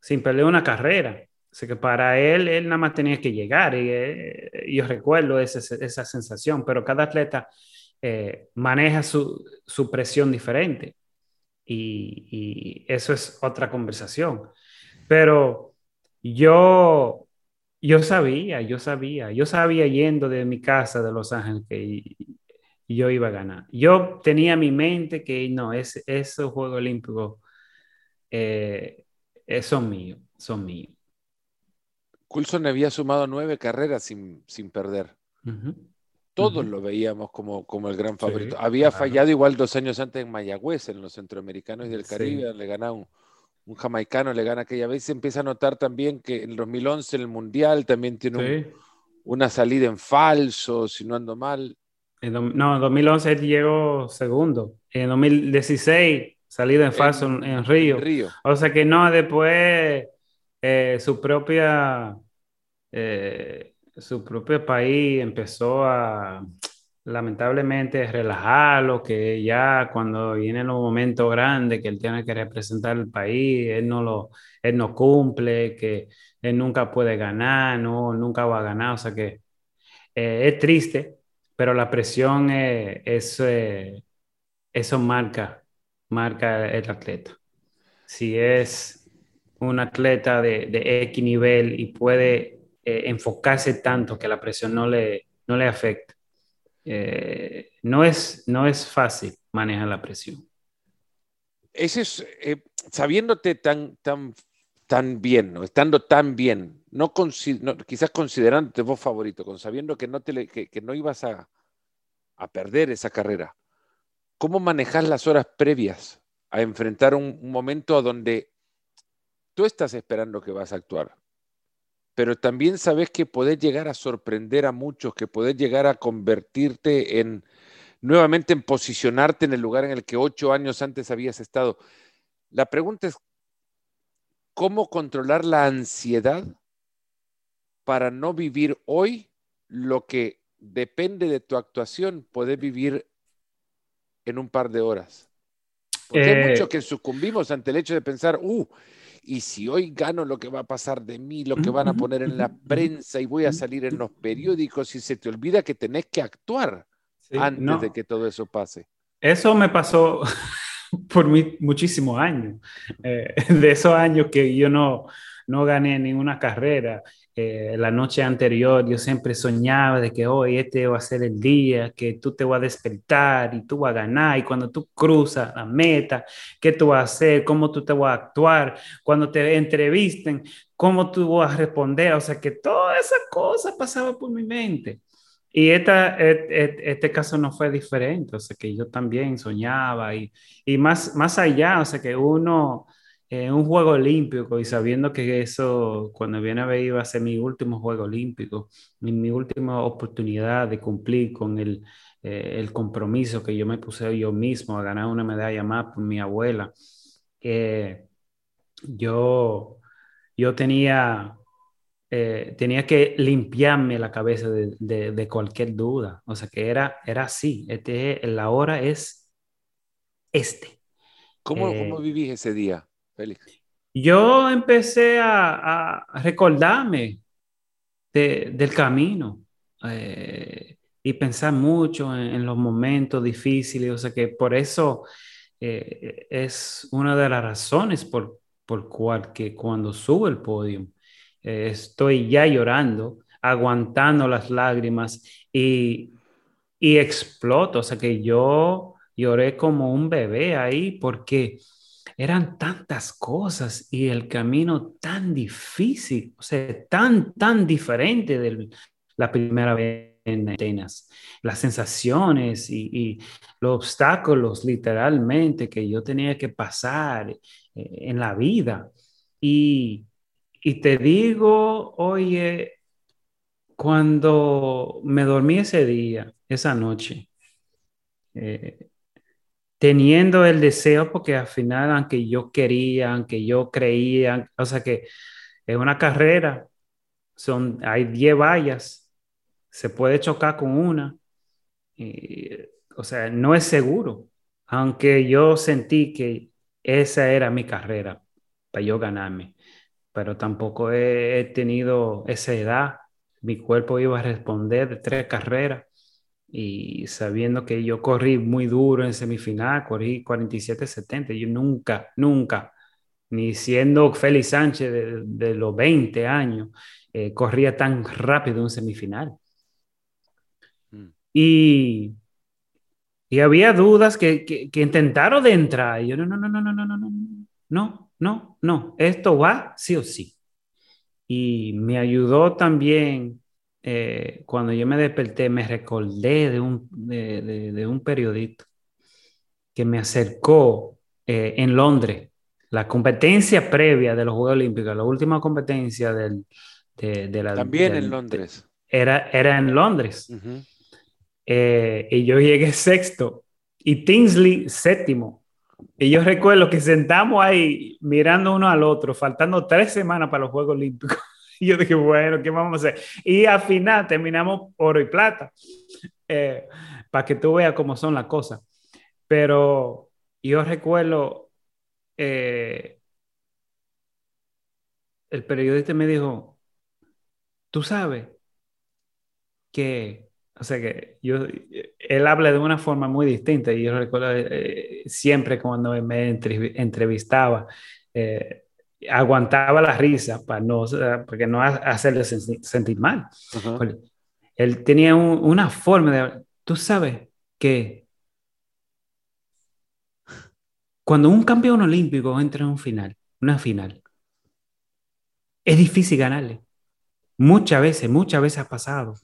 sin perder una carrera que para él, él nada más tenía que llegar y eh, yo recuerdo esa, esa, sensación, pero cada atleta eh, maneja su, su, presión diferente y, y, eso es otra conversación. Pero yo, yo sabía, yo sabía, yo sabía yendo de mi casa de Los Ángeles que yo iba a ganar. Yo tenía en mi mente que no, es, esos Juegos Olímpicos eh, son míos, son míos. Coulson había sumado nueve carreras sin, sin perder. Todos lo veíamos como, como el gran favorito. había fallado igual dos años antes en Mayagüez, en los centroamericanos y del Caribe, le ganaba un, un, jamaicano, le gana aquella vez. Se empieza a notar también que en el 2011 el Mundial también tiene una salida en falso, si no ando mal. no, en 2011 él llegó segundo. En 2016 salida en falso en, Río. Río. O sea que no, después eh, su propia, eh, su propio país empezó a lamentablemente relajarlo, que ya cuando vienen los momentos grandes que él tiene que representar el país, él no lo, él no cumple, que él nunca puede ganar, no, nunca va a ganar, o sea que es triste, pero la presión es, eso marca, marca el atleta. Si es un atleta de, de X nivel y puede enfocarse tanto que la presión no le, no le afecta, no, es, no es fácil manejar la presión. Ese es, sabiéndote tan, tan, tan bien, ¿no? estando tan bien, no, quizás considerándote vos favorito, con sabiendo que no, te que, no ibas a, a, perder esa carrera, ¿cómo manejas las horas previas a enfrentar un, un momento donde tú estás esperando que vas a actuar? Pero también sabes que podés llegar a sorprender a muchos, que podés llegar a convertirte en, nuevamente en posicionarte en el lugar en el que ocho años antes habías estado. La pregunta es, ¿cómo controlar la ansiedad para no vivir hoy lo que depende de tu actuación, podés vivir en un par de horas? Porque hay eh, mucho que sucumbimos ante el hecho de pensar, uh, y si hoy gano lo que va a pasar de mí, lo que van a poner en la prensa y voy a salir en los periódicos y se te olvida que tenés que actuar antes de que todo eso pase. Eso me pasó por muchísimos años. Eh, de esos años que yo no, no gané ninguna carrera. Eh, la noche anterior yo siempre soñaba de que hoy este va a ser el día, que tú te vas a despertar y tú vas a ganar y cuando tú cruzas la meta, qué tú vas a hacer, cómo tú te vas a actuar, cuando te entrevisten, cómo tú vas a responder, o sea que todas esas cosas pasaban por mi mente. Y esta, este caso no fue diferente, o sea que yo también soñaba y, y más, más allá, o sea que uno en un juego olímpico y sabiendo que eso, cuando viene a ver, iba a ser mi último juego olímpico, mi, mi última oportunidad de cumplir con el, eh, el, compromiso que yo me puse yo mismo a ganar una medalla más por mi abuela, eh, yo, yo tenía, eh, tenía que limpiarme la cabeza de, de, cualquier duda, o sea que era, era así, este, la hora es este. ¿Cómo, ¿Cómo vivís ese día? Yo empecé a, recordarme del camino eh, y pensar mucho en, los momentos difíciles, o sea que por eso eh, es una de las razones por, por cual que cuando subo el podio eh, estoy ya llorando, aguantando las lágrimas y, y exploto, o sea que yo lloré como un bebé ahí porque eran tantas cosas y el camino tan difícil, o sea, tan, tan diferente de la primera vez en Atenas. Las sensaciones y, los obstáculos literalmente que yo tenía que pasar eh, en la vida. Y, y te digo, oye, cuando me dormí ese día, esa noche, eh, teniendo el deseo, porque al final, aunque yo quería, aunque yo creía, o sea que en una carrera son, hay 10 vallas, se puede chocar con una, o sea, no es seguro, aunque yo sentí que esa era mi carrera para yo ganarme, pero tampoco he tenido esa edad, mi cuerpo iba a responder de tres carreras y sabiendo que yo corrí muy duro en semifinal, corrí 47-70, yo nunca, nunca, ni siendo Félix Sánchez de, los 20 años, eh, corría tan rápido en semifinal. Mm. Y, y había dudas que, que, que, intentaron de entrar. Y yo, no, no, no, no, no, no, no, no, no, no, no, esto va sí o sí. Y me ayudó también eh, cuando yo me desperté, me recordé de un, de, un periodista que me acercó eh, en Londres, la competencia previa de los Juegos Olímpicos, la última competencia del, de, la... También en Londres. Era, era en Londres. Eh, y yo llegué sexto y Tinsley séptimo. Y yo recuerdo que sentamos ahí mirando uno al otro, faltando tres semanas para los Juegos Olímpicos. Y yo dije, bueno, ¿qué vamos a hacer? Y al final terminamos oro y plata, eh, para que tú veas cómo son las cosas. Pero yo recuerdo, eh, el periodista me dijo, tú sabes que, o sea, que yo, él habla de una forma muy distinta y yo recuerdo eh, siempre cuando me entrevistaba, eh, aguantaba la risa para no, porque no hacerle sentir mal. Él tenía una forma de, tú sabes que cuando un campeón olímpico entra en un final, una final, es difícil ganarle. Muchas veces, muchas veces ha pasado.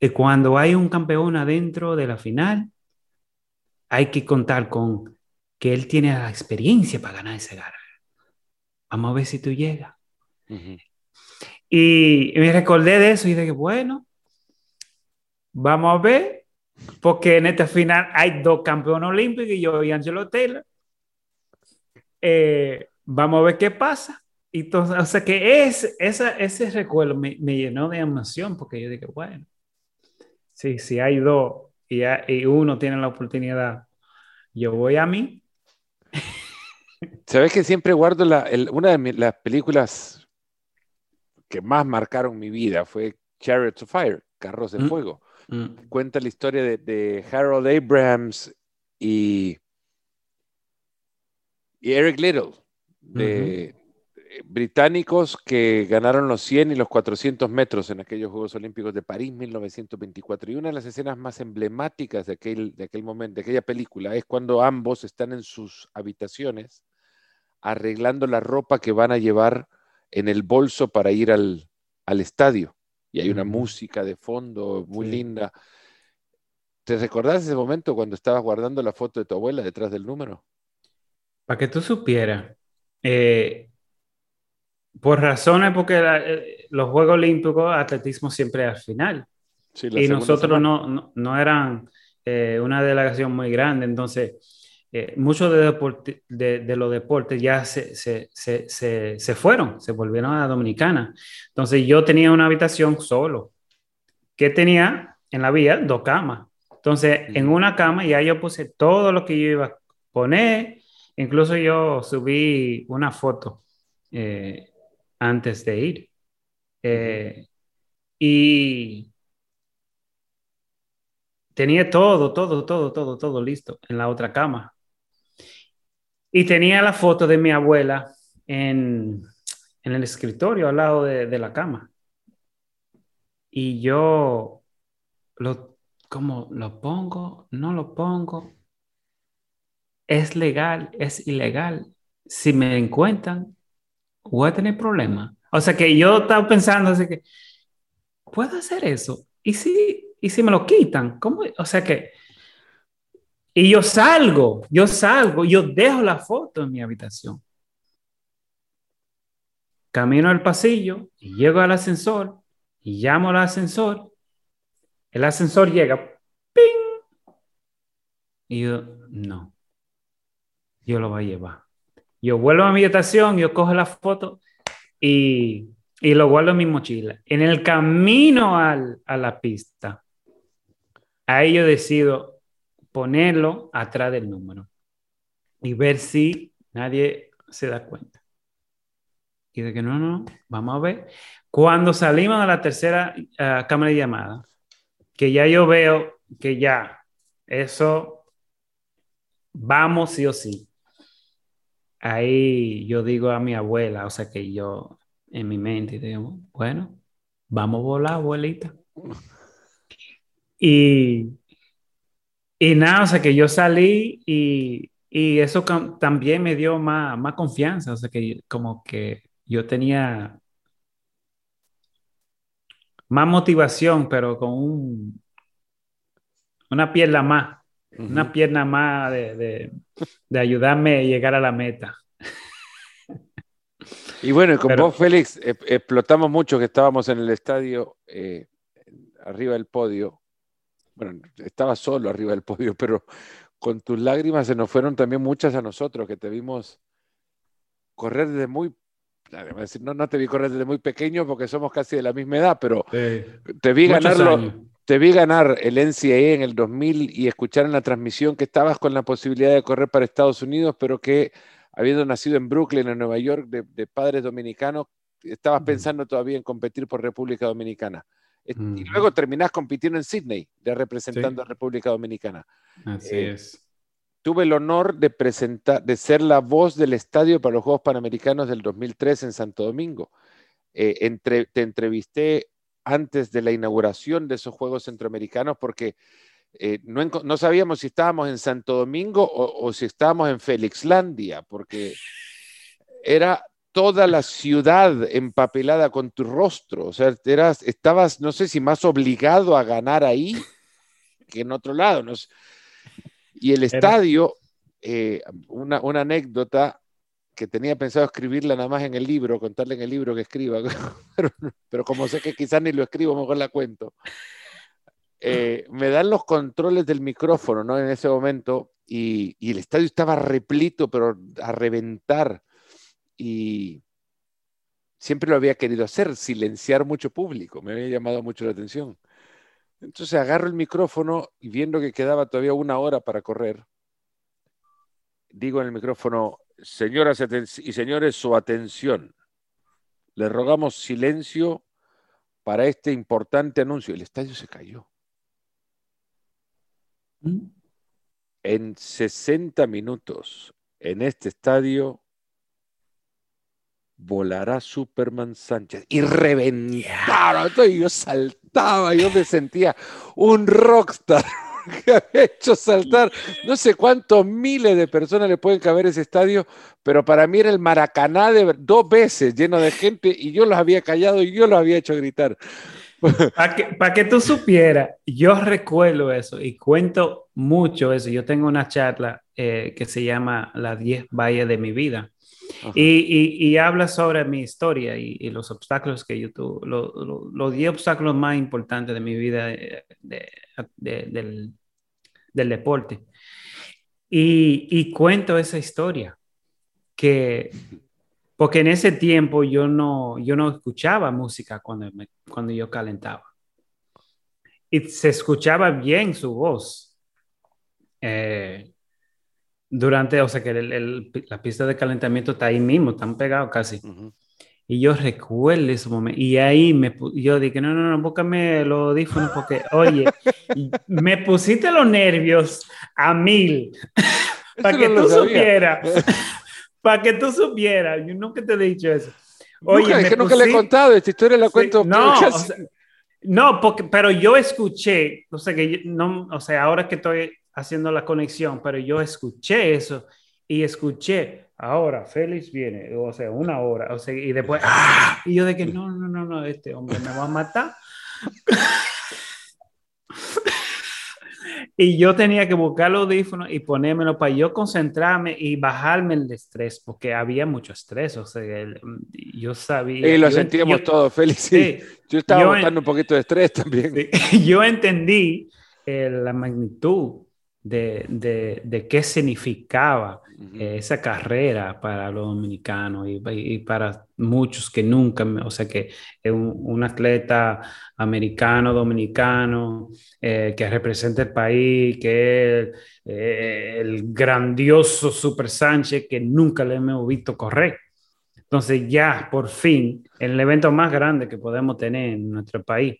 Y cuando hay un campeón adentro de la final, hay que contar con que él tiene la experiencia para ganar ese gara. Vamos a ver si tú llegas. Y me recordé de eso y dije, bueno, vamos a ver, porque en esta final hay dos campeones olímpicos y yo y Angelo Taylor. Eh, vamos a ver qué pasa. Y entonces, o sea que es, esa, ese recuerdo me, me, llenó de emoción porque yo dije, bueno, sí, si hay dos y, y uno tiene la oportunidad, yo voy a mí. Sabes que siempre guardo la, una de las películas que más marcaron mi vida fue Chariots of Fire, Carros de mm, Fuego. Mm. Cuenta la historia de, de Harold Abrahams y y Eric Little, de británicos que ganaron los 100 y los 400 metros en aquellos Juegos Olímpicos de París 1924. Y una de las escenas más emblemáticas de aquel, de aquel momento, de aquella película, es cuando ambos están en sus habitaciones arreglando la ropa que van a llevar en el bolso para ir al, estadio. Y hay una música de fondo muy linda. ¿Te recordás ese momento cuando estabas guardando la foto de tu abuela detrás del número? Para que tú supieras, eh, por razones, porque eh, los Juegos Olímpicos, atletismo siempre al final. y nosotros no, no, eran eh, una delegación muy grande, entonces muchos de, de, los deportes ya se, se, se, se, fueron, se volvieron a Dominicana. Entonces yo tenía una habitación solo, que tenía en la vía dos camas. Entonces en una cama ya yo puse todo lo que yo iba a poner, Incluso yo subí una foto eh, antes de ir. Eh, y tenía todo, todo, todo, todo, todo listo en la otra cama. Y tenía la foto de mi abuela en, el escritorio al lado de, de, la cama. Y yo lo, como lo pongo, no lo pongo, es legal, es ilegal. Si me encuentran, voy a tener problemas. O sea que yo estaba pensando así que, ¿puedo hacer eso? ¿Y si, y si me lo quitan? ¿Cómo? O sea que, y yo salgo, yo salgo, yo dejo la foto en mi habitación. Camino al pasillo y llego al ascensor y llamo al ascensor. El ascensor llega, ¡ping! Y yo, no yo lo voy a llevar. Yo vuelvo a mi habitación, yo cojo la foto y, y lo guardo en mi mochila. En el camino al, a la pista, ahí yo decido ponerlo atrás del número y ver si nadie se da cuenta. Y de que no, no, vamos a ver. Cuando salimos a la tercera uh, cámara de llamada, que ya yo veo que ya eso vamos sí o sí ahí yo digo a mi abuela, o sea que yo en mi mente digo, bueno, vamos a volar, abuelita. Y, y nada, o sea que yo salí y, y eso también me dio más, más confianza, o sea que como que yo tenía más motivación, pero con un, una pierna más una pierna más de, ayudarme a llegar a la meta. Y bueno, con vos, Félix, explotamos mucho que estábamos en el estadio eh, arriba del podio. Bueno, estaba solo arriba del podio, pero con tus lágrimas se nos fueron también muchas a nosotros, que te vimos correr desde muy no, no te vi correr desde muy pequeño porque somos casi de la misma edad, pero te vi ganarlo, te vi ganar el NCAA en el 2000 y escuchar en la transmisión que estabas con la posibilidad de correr para Estados Unidos, pero que habiendo nacido en Brooklyn, en Nueva York, de, padres dominicanos, estabas pensando todavía en competir por República Dominicana. Y luego terminás compitiendo en Sydney, representando a República Dominicana. Así eh, es. Tuve el honor de, presentar, de ser la voz del estadio para los Juegos Panamericanos del 2003 en Santo Domingo. Eh, entre, te entrevisté antes de la inauguración de esos Juegos Centroamericanos porque eh, no, sabíamos si estábamos en Santo Domingo o, si estábamos en Felixlandia, porque era toda la ciudad empapelada con tu rostro. O sea, eras, estabas, no sé si más obligado a ganar ahí que en otro lado. Y el estadio, eh, una, una, anécdota que tenía pensado escribirla nada más en el libro, contarle en el libro que escriba, pero, pero como sé que quizás ni lo escribo, mejor la cuento. Eh, me dan los controles del micrófono, ¿no? En ese momento, y, el estadio estaba replito, pero a reventar. Y siempre lo había querido hacer, silenciar mucho público, me había llamado mucho la atención. Entonces agarro el micrófono y viendo que quedaba todavía una hora para correr, digo en el micrófono, señoras y señores, su atención. Le rogamos silencio para este importante anuncio. El estadio se cayó. En 60 minutos, en este estadio, volará Superman Sánchez. Y reventaron. Yo saltaba, yo me sentía un rockstar que había hecho saltar no sé cuántos miles de personas le pueden caber ese estadio, pero para mí era el Maracaná de dos veces lleno de gente y yo los había callado y yo los había hecho gritar. Para que, que tú supieras, yo recuerdo eso y cuento mucho eso. Yo tengo una charla eh, que se llama Las 10 valles de mi vida. Y, y, habla sobre mi historia y, los obstáculos que yo tuve, los 10 obstáculos más importantes de mi vida de, del, del, deporte. Y, y, cuento esa historia, que porque en ese tiempo yo no, yo no escuchaba música cuando, cuando yo calentaba. Y se escuchaba bien su voz. Eh, durante, o sea, que la pista de calentamiento está ahí mismo, están pegados casi. Y yo recuerdo ese momento. Y ahí me, yo dije, no, no, no, búscame los audífonos porque, oye, me pusiste los nervios a mil. para que tú supieras. Para que tú supieras, yo nunca te he dicho eso. Oye, es que nunca le he contado, esta historia la cuento. no, no porque, pero yo escuché, o sea, que no, o sea, ahora que estoy haciendo la conexión, pero yo escuché eso y escuché, ahora Félix viene, o sea, una hora, o sea, y después, ¡ah! y yo de que no, no, no, no, este hombre me va a matar. Y yo tenía que buscar los audífonos y ponérmelo para yo concentrarme y bajarme el estrés, porque había mucho estrés. O sea, yo sabía. Y lo sentíamos todos, Félix. yo estaba botando un poquito de estrés también. yo entendí eh, la magnitud de, de, de qué significaba eh, esa carrera para los dominicanos y, y, para muchos que nunca, o sea que es un, atleta americano, dominicano, eh, que representa el país, que es eh, el grandioso Super Sánchez que nunca le hemos visto correr. Entonces ya, por fin, el evento más grande que podemos tener en nuestro país,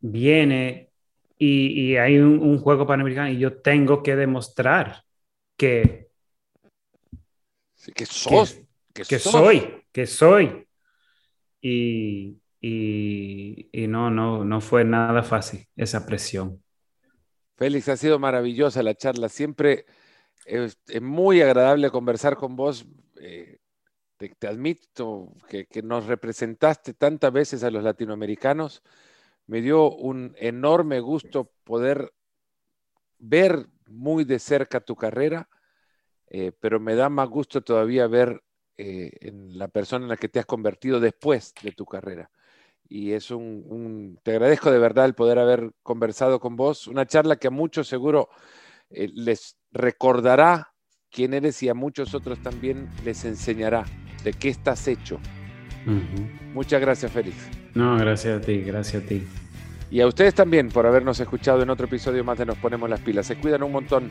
viene y, y, hay un, un, juego panamericano y yo tengo que demostrar que, que sos, que, soy, que soy. Y, y, y, no, no, no fue nada fácil esa presión. Félix, ha sido maravillosa la charla. Siempre es, muy agradable conversar con vos. Eh, te, admito que, que, nos representaste tantas veces a los latinoamericanos. Me dio un enorme gusto poder ver muy de cerca tu carrera, eh, pero me da más gusto todavía ver eh, en la persona en la que te has convertido después de tu carrera. Y es un, te agradezco de verdad el poder haber conversado con vos, una charla que a muchos seguro eh, les recordará quién eres y a muchos otros también les enseñará de qué estás hecho. Muchas gracias, Félix. No, gracias a ti, gracias a ti. Y a ustedes también por habernos escuchado en otro episodio más de Nos Ponemos las Pilas. Se cuidan un montón.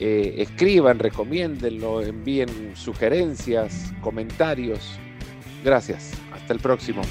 Eh, escriban, recomiéndenlo, envíen sugerencias, comentarios. Gracias. Hasta el próximo.